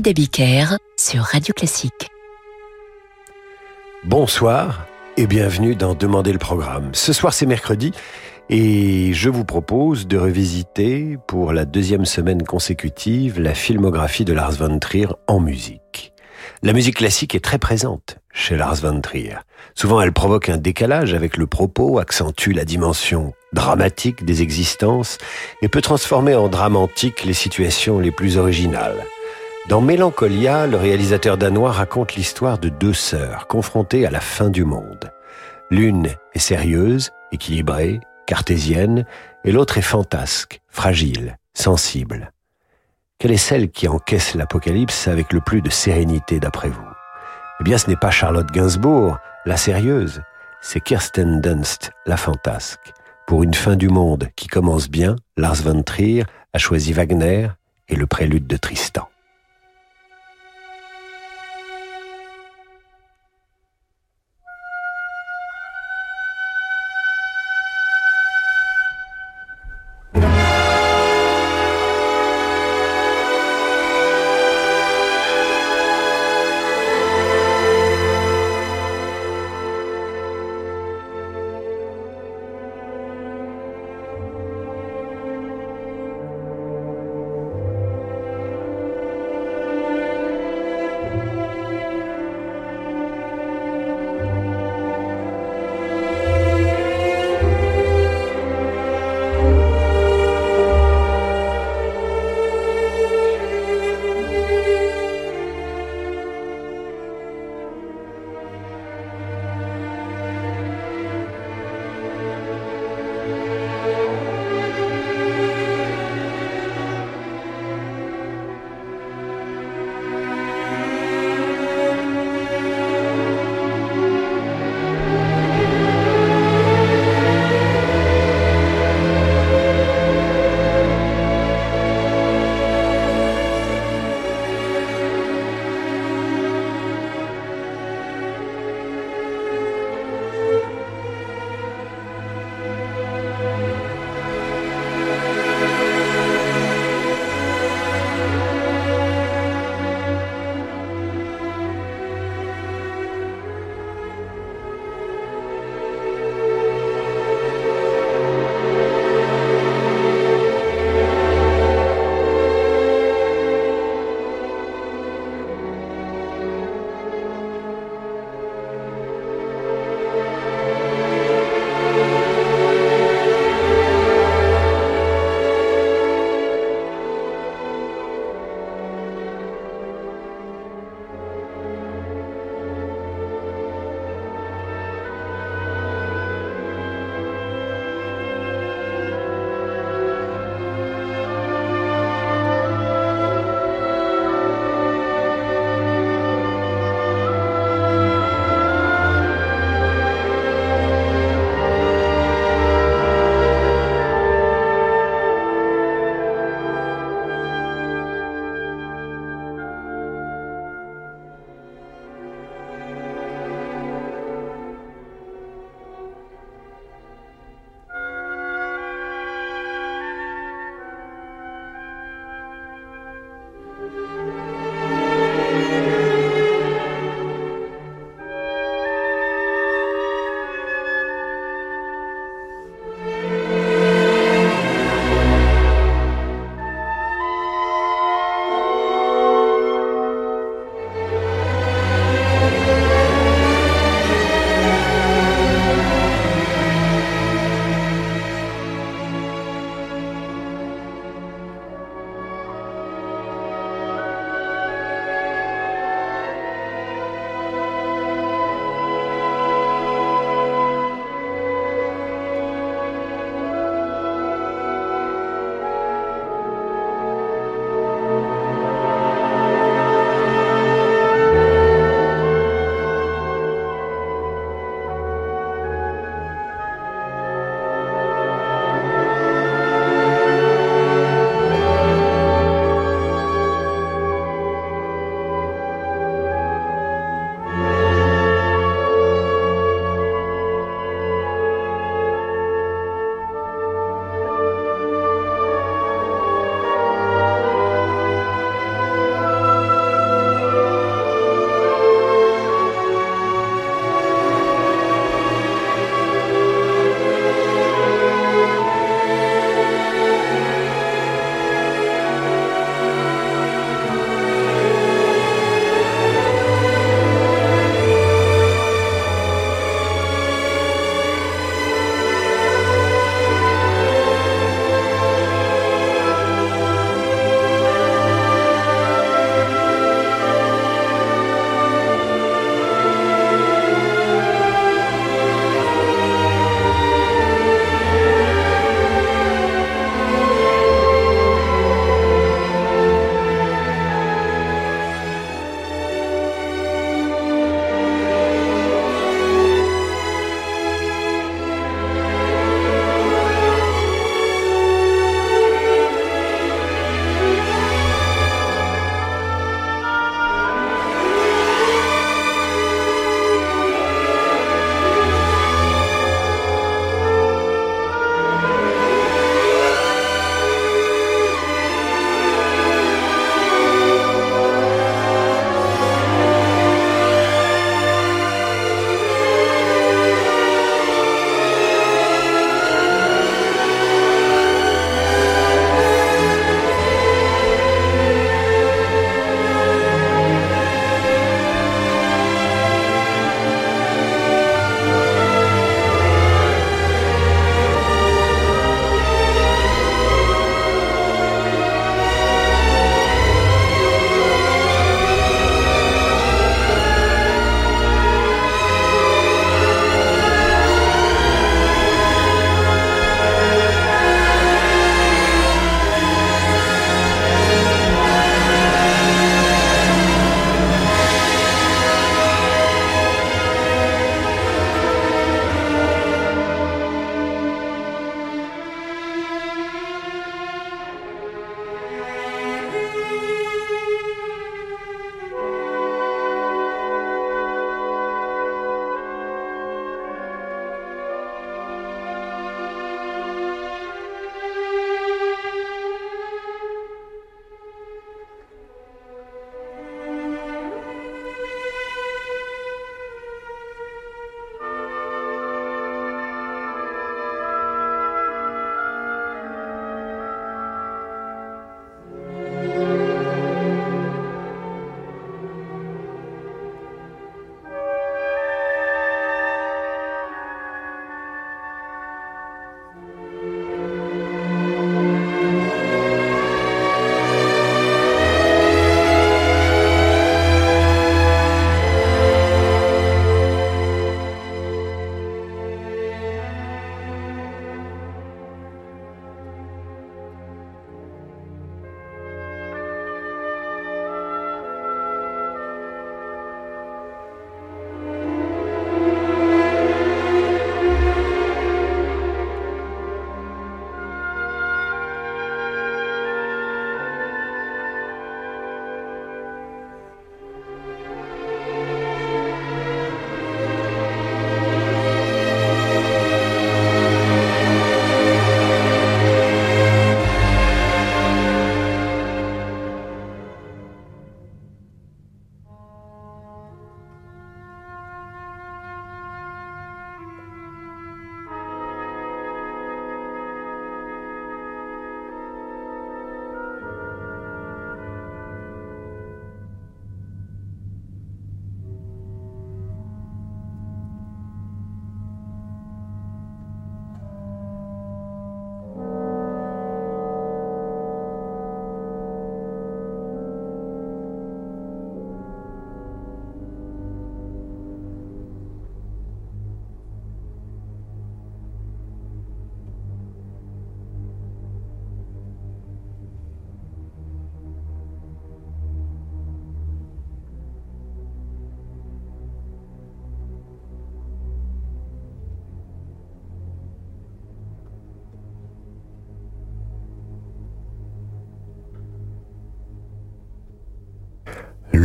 David Abiker sur Radio Classique. Bonsoir et bienvenue dans Demander le programme. Ce soir c'est mercredi et je vous propose de revisiter pour la deuxième semaine consécutive la filmographie de Lars von Trier en musique. La musique classique est très présente chez Lars von Trier. Souvent elle provoque un décalage avec le propos, accentue la dimension dramatique des existences et peut transformer en dramatique les situations les plus originales. Dans Mélancolia, le réalisateur danois raconte l'histoire de deux sœurs confrontées à la fin du monde. L'une est sérieuse, équilibrée, cartésienne, et l'autre est fantasque, fragile, sensible. Quelle est celle qui encaisse l'apocalypse avec le plus de sérénité d'après vous? Eh bien, ce n'est pas Charlotte Gainsbourg, la sérieuse, c'est Kirsten Dunst, la fantasque. Pour une fin du monde qui commence bien, Lars von Trier a choisi Wagner et le prélude de Tristan.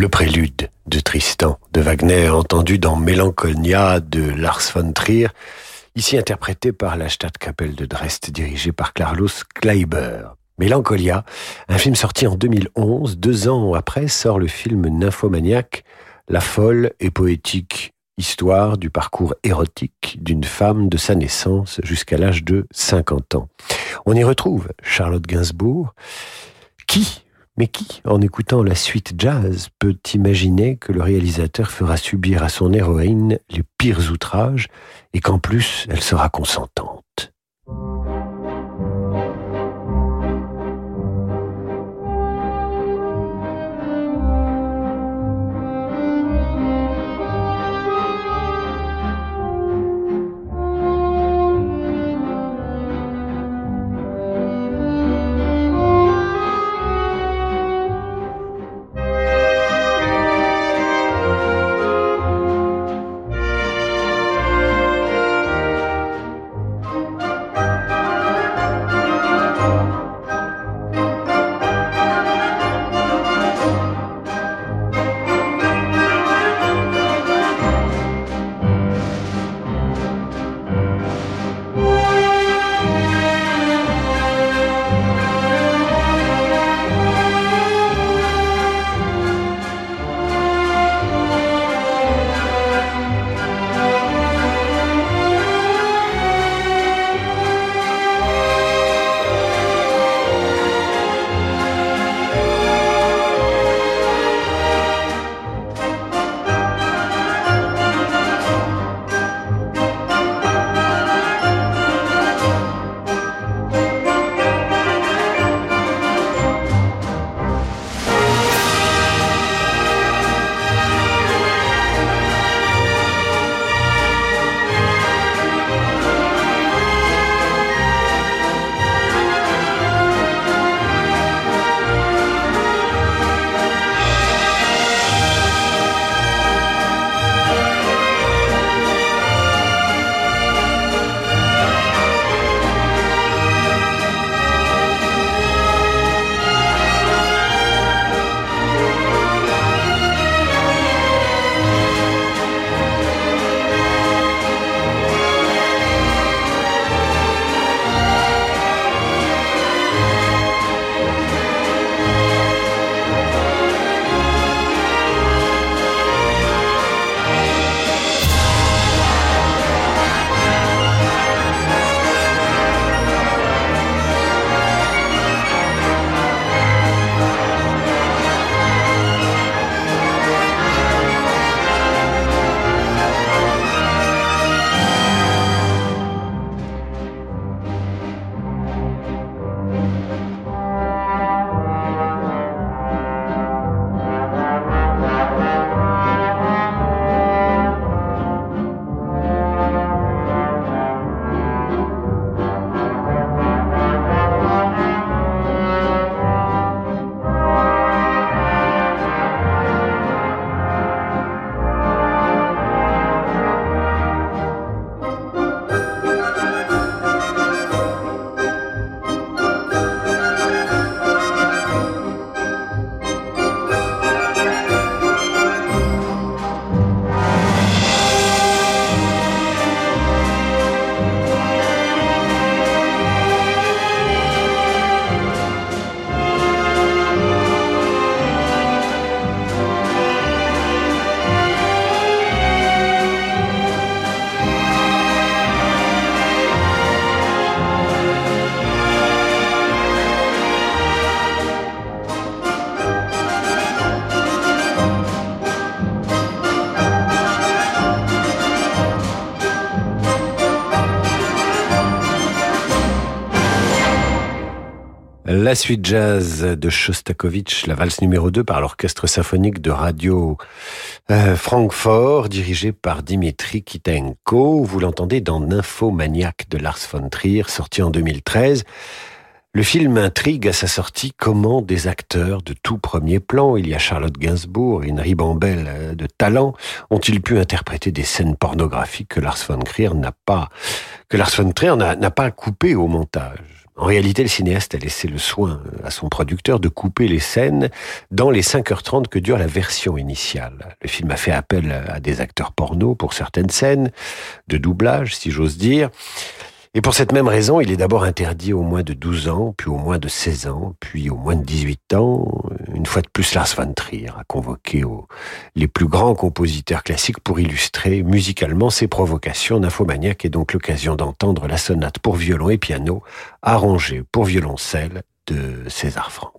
Prélude de Tristan de Wagner, entendu dans Mélancolia de Lars von Trier, ici interprété par la Stadtkapelle de Dresde, dirigée par Carlos Kleiber. Mélancolia, un film sorti en 2011, deux ans après sort le film Nymphomaniac, la folle et poétique histoire du parcours érotique d'une femme de sa naissance jusqu'à l'âge de 50 ans. On y retrouve Charlotte Gainsbourg, qui mais qui, en écoutant la suite jazz, peut imaginer que le réalisateur fera subir à son héroïne les pires outrages et qu'en plus elle sera consentante? La suite jazz de Shostakovich, la valse numéro 2 par l'orchestre symphonique de Radio euh, Francfort, dirigé par Dimitri Kitenko. Vous l'entendez dans Nymphomaniac de Lars von Trier, sorti en 2013. Le film intrigue à sa sortie comment des acteurs de tout premier plan, il y a Charlotte Gainsbourg et une ribambelle euh, de talent, ont-ils pu interpréter des scènes pornographiques que Lars von Trier n'a pas, que Lars von Trier n'a pas coupé au montage? En réalité, le cinéaste a laissé le soin à son producteur de couper les scènes dans les 5h30 que dure la version initiale. Le film a fait appel à des acteurs porno pour certaines scènes, de doublage, si j'ose dire. Et pour cette même raison, il est d'abord interdit au moins de 12 ans, puis au moins de 16 ans, puis au moins de 18 ans. Une fois de plus, Lars von Trier a convoqué les plus grands compositeurs classiques pour illustrer musicalement ses provocations. Nymphomaniac est donc l'occasion d'entendre la sonate pour violon et piano, arrangée pour violoncelle de César Franck.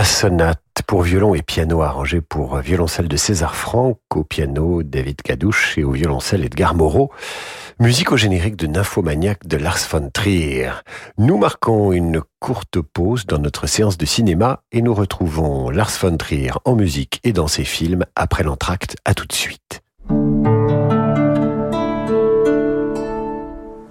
La sonate pour violon et piano arrangée pour violoncelle de César Franck, au piano David Cadouche et au violoncelle Edgar Moreau. Musique au générique de Nymphomaniac de Lars von Trier. Nous marquons une courte pause dans notre séance de cinéma et nous retrouvons Lars von Trier en musique et dans ses films après l'entracte. À tout de suite.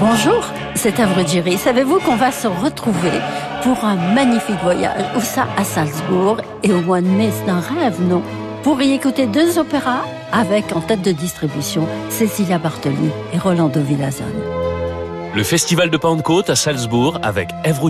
Bonjour, c'est Avrudjiri. Savez-vous qu'on va se retrouver pour un magnifique voyage Où ça À Salzbourg. Et au mois de mai, c'est un rêve, non? Pour y écouter deux opéras avec en tête de distribution Cécilia Bartoli et Rolando Villazone. Le festival de Pentecôte à Salzbourg avec Ève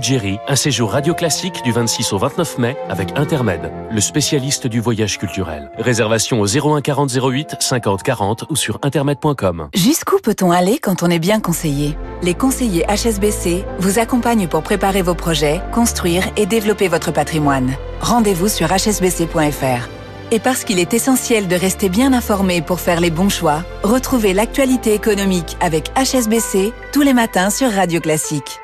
un séjour radio classique du 26 au 29 mai avec Intermed, le spécialiste du voyage culturel. Réservation au 01 40 08 50 40 ou sur intermed.com. Jusqu'où peut-on aller quand on est bien conseillé? Les conseillers HSBC vous accompagnent pour préparer vos projets, construire et développer votre patrimoine. Rendez-vous sur hsbc.fr. Et parce qu'il est essentiel de rester bien informé pour faire les bons choix, retrouvez l'actualité économique avec HSBC tous les matins sur Radio Classique.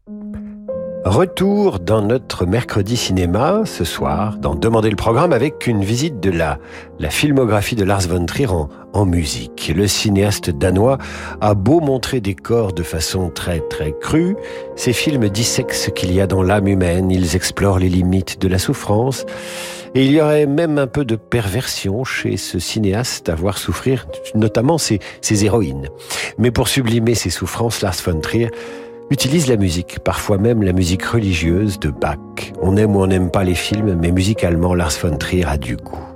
Retour dans notre mercredi cinéma ce soir, dans Demander le programme avec une visite de la, la filmographie de Lars von Trier en, musique. Le cinéaste danois a beau montrer des corps de façon très très crue, ses films dissèquent ce qu'il y a dans l'âme humaine, ils explorent les limites de la souffrance, et il y aurait même un peu de perversion chez ce cinéaste à voir souffrir notamment ses, ses héroïnes. Mais pour sublimer ses souffrances, Lars von Trier utilise la musique, parfois même la musique religieuse de Bach. On aime ou on n'aime pas les films, mais musicalement, Lars von Trier a du goût.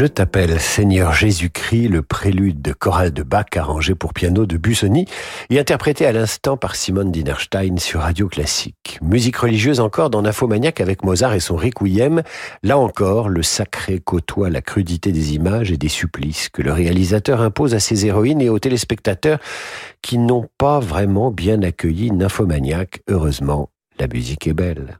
Je t'appelle Seigneur Jésus-Christ, le prélude de chorale de Bach arrangé pour piano de Busoni et interprété à l'instant par Simone Dinerstein sur Radio Classique. Musique religieuse encore dans Nymphomaniac avec Mozart et son Requiem. Là encore, le sacré côtoie la crudité des images et des supplices que le réalisateur impose à ses héroïnes et aux téléspectateurs qui n'ont pas vraiment bien accueilli Nymphomaniac. Heureusement, la musique est belle.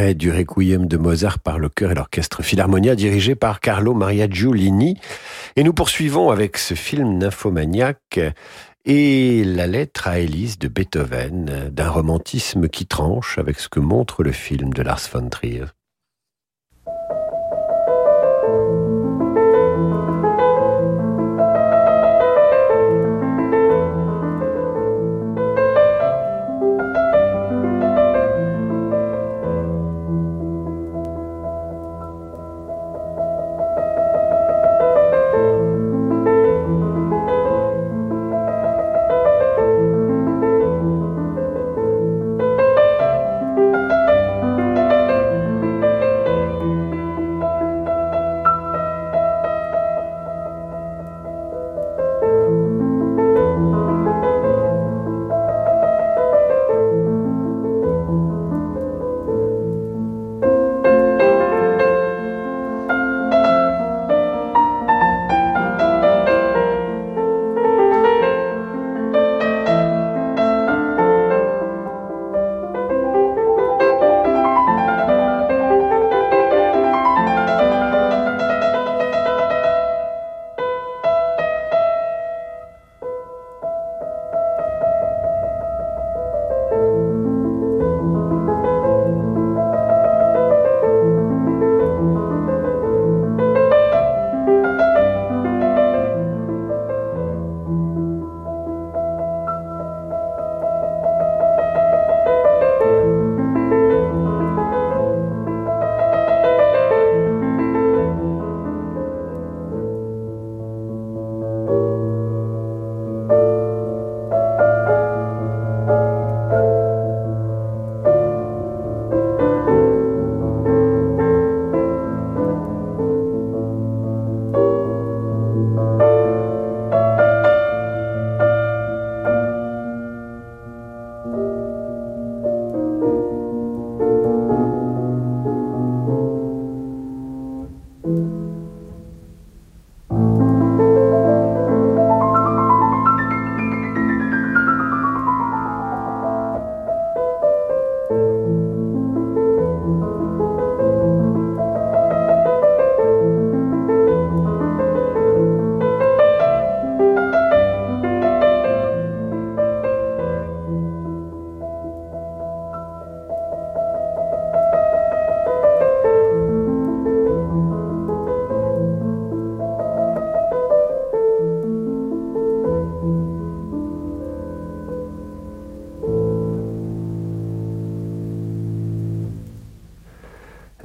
Du Requiem de Mozart par le chœur et l'orchestre Philharmonia dirigé par Carlo Maria Giulini. Et nous poursuivons avec ce film nymphomaniaque et la lettre à Élise de Beethoven, d'un romantisme qui tranche avec ce que montre le film de Lars von Trier.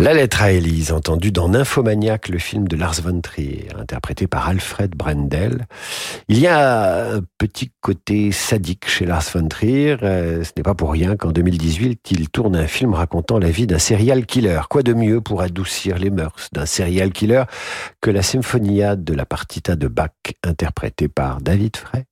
La lettre à Élise, entendue dans Nymphomaniac, le film de Lars von Trier, interprété par Alfred Brendel. Il y a un petit côté sadique chez Lars von Trier. Euh, ce n'est pas pour rien qu'en 2018, il tourne un film racontant la vie d'un serial killer. Quoi de mieux pour adoucir les mœurs d'un serial killer que la symphonia de la partita de Bach, interprétée par David Frey?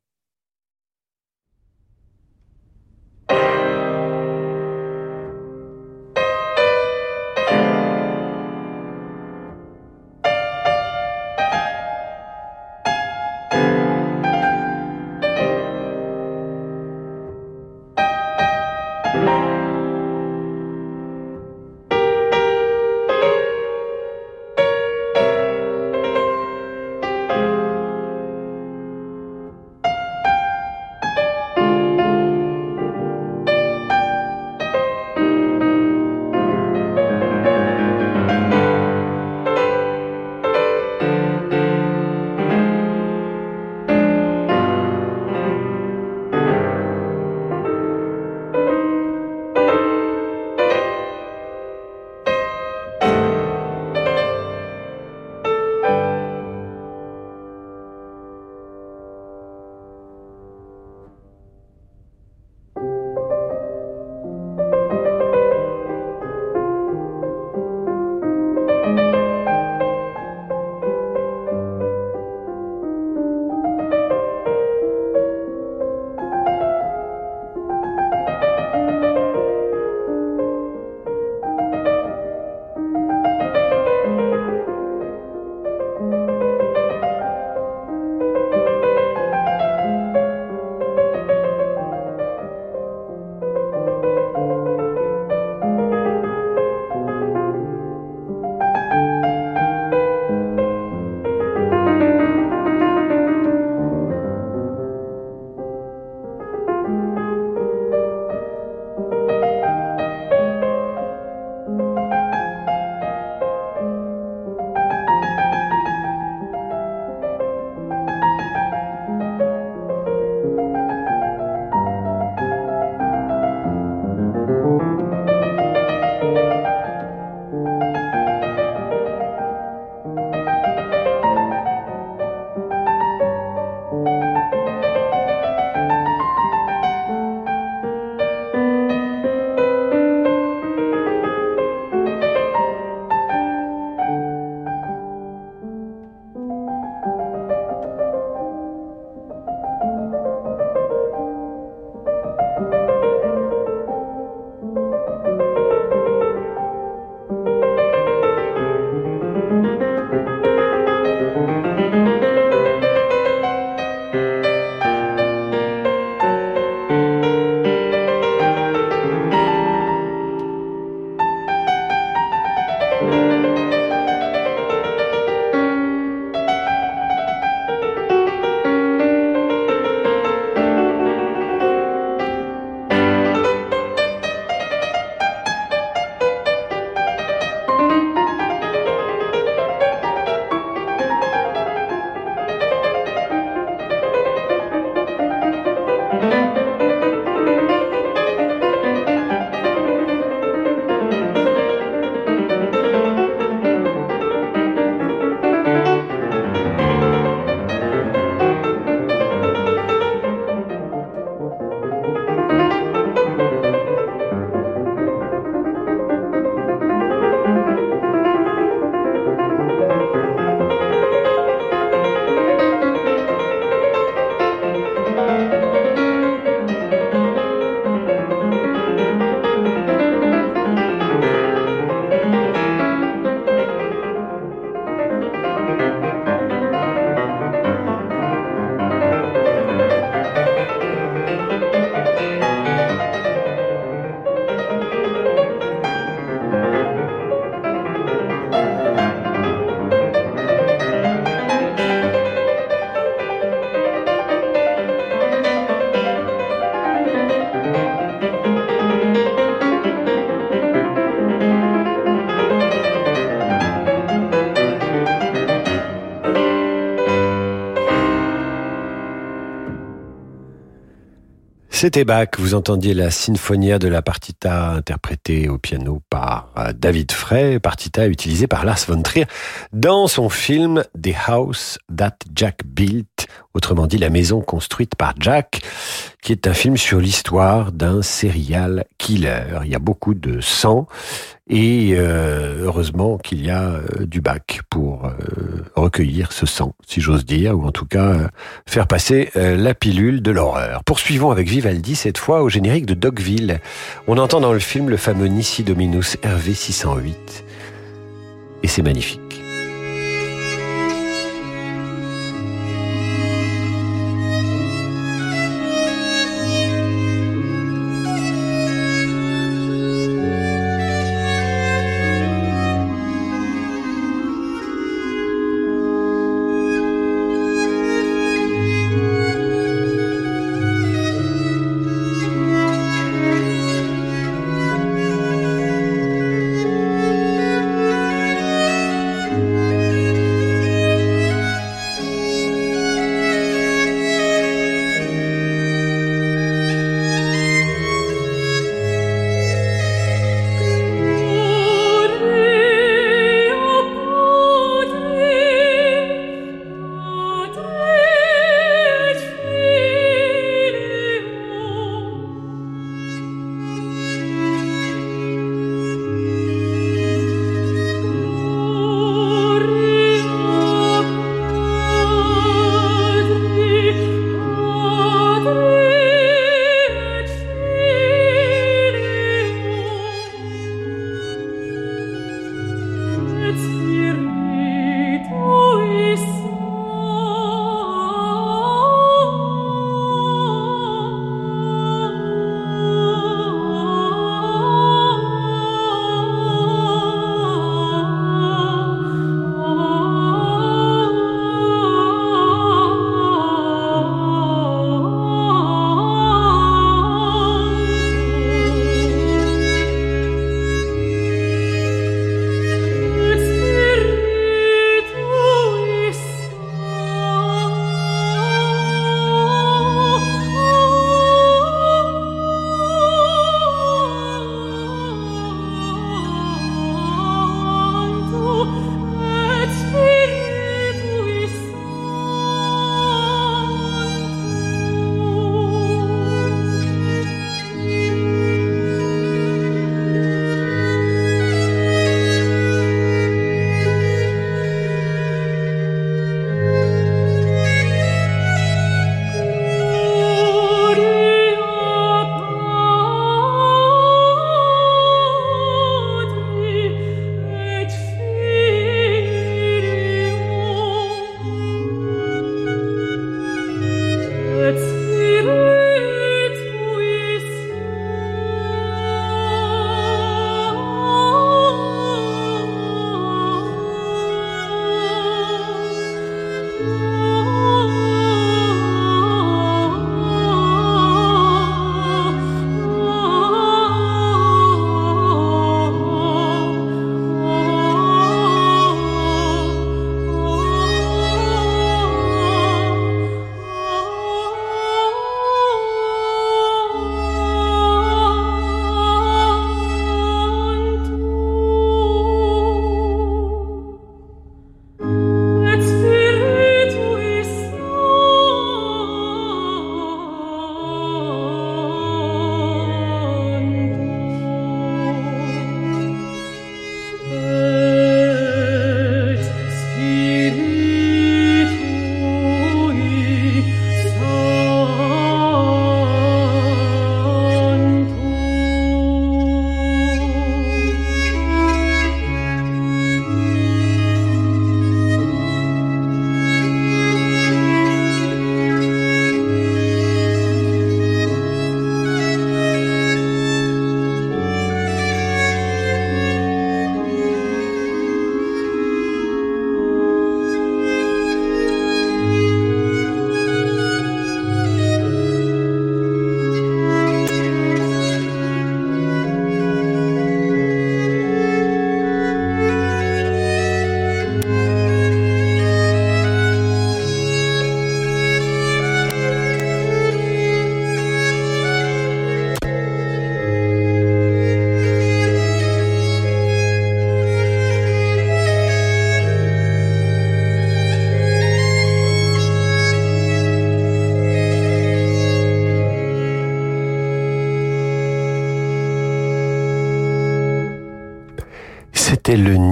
C'était Bach, vous entendiez la Sinfonia de la Partita interprétée au piano par euh, David Frey, Partita utilisée par Lars von Trier dans son film The House That Jack Built, autrement dit la maison construite par Jack, qui est un film sur l'histoire d'un serial killer. Il y a beaucoup de sang et euh, heureusement qu'il y a euh, du bac pour recueillir ce sang, si j'ose dire, ou en tout cas faire passer la pilule de l'horreur. Poursuivons avec Vivaldi, cette fois au générique de Dogville. On entend dans le film le fameux Nissi Dominus RV 608. Et c'est magnifique.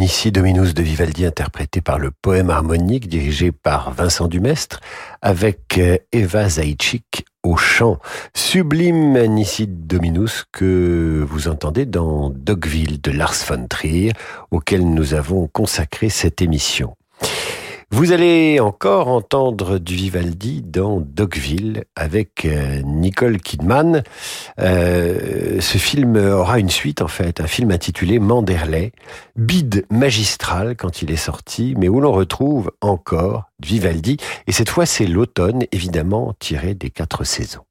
Nissi Dominus de Vivaldi interprété par le poème harmonique dirigé par Vincent Dumestre avec euh, Eva Zaitchik au chant. Sublime Nissi Dominus que vous entendez dans Dogville de Lars von Trier auquel nous avons consacré cette émission. Vous allez encore entendre du Vivaldi dans Dogville avec euh, Nicole Kidman. Euh, ce film aura une suite en fait, un film intitulé Manderley, bide magistral quand il est sorti, mais où l'on retrouve encore du Vivaldi. Et cette fois c'est l'automne, évidemment tiré des quatre saisons.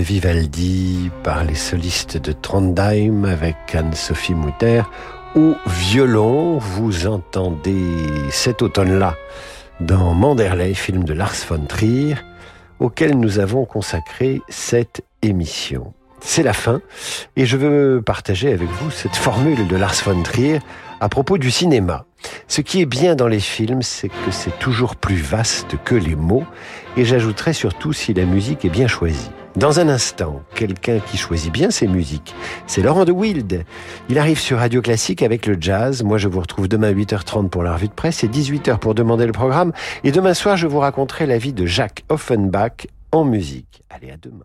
Vivaldi par les solistes de Trondheim avec Anne-Sophie Mutter au violon. Vous entendez cet automne-là dans Manderley, film de Lars von Trier, auquel nous avons consacré cette émission. C'est la fin et je veux partager avec vous cette formule de Lars von Trier à propos du cinéma. Ce qui est bien dans les films, c'est que c'est toujours plus vaste que les mots et j'ajouterai surtout si la musique est bien choisie. Dans un instant, quelqu'un qui choisit bien ses musiques, c'est Laurent de Wild. Il arrive sur Radio Classique avec le jazz. Moi, je vous retrouve demain à 8h30 pour la revue de presse et 18h pour demander le programme. Et demain soir, je vous raconterai la vie de Jacques Offenbach en musique. Allez, à demain.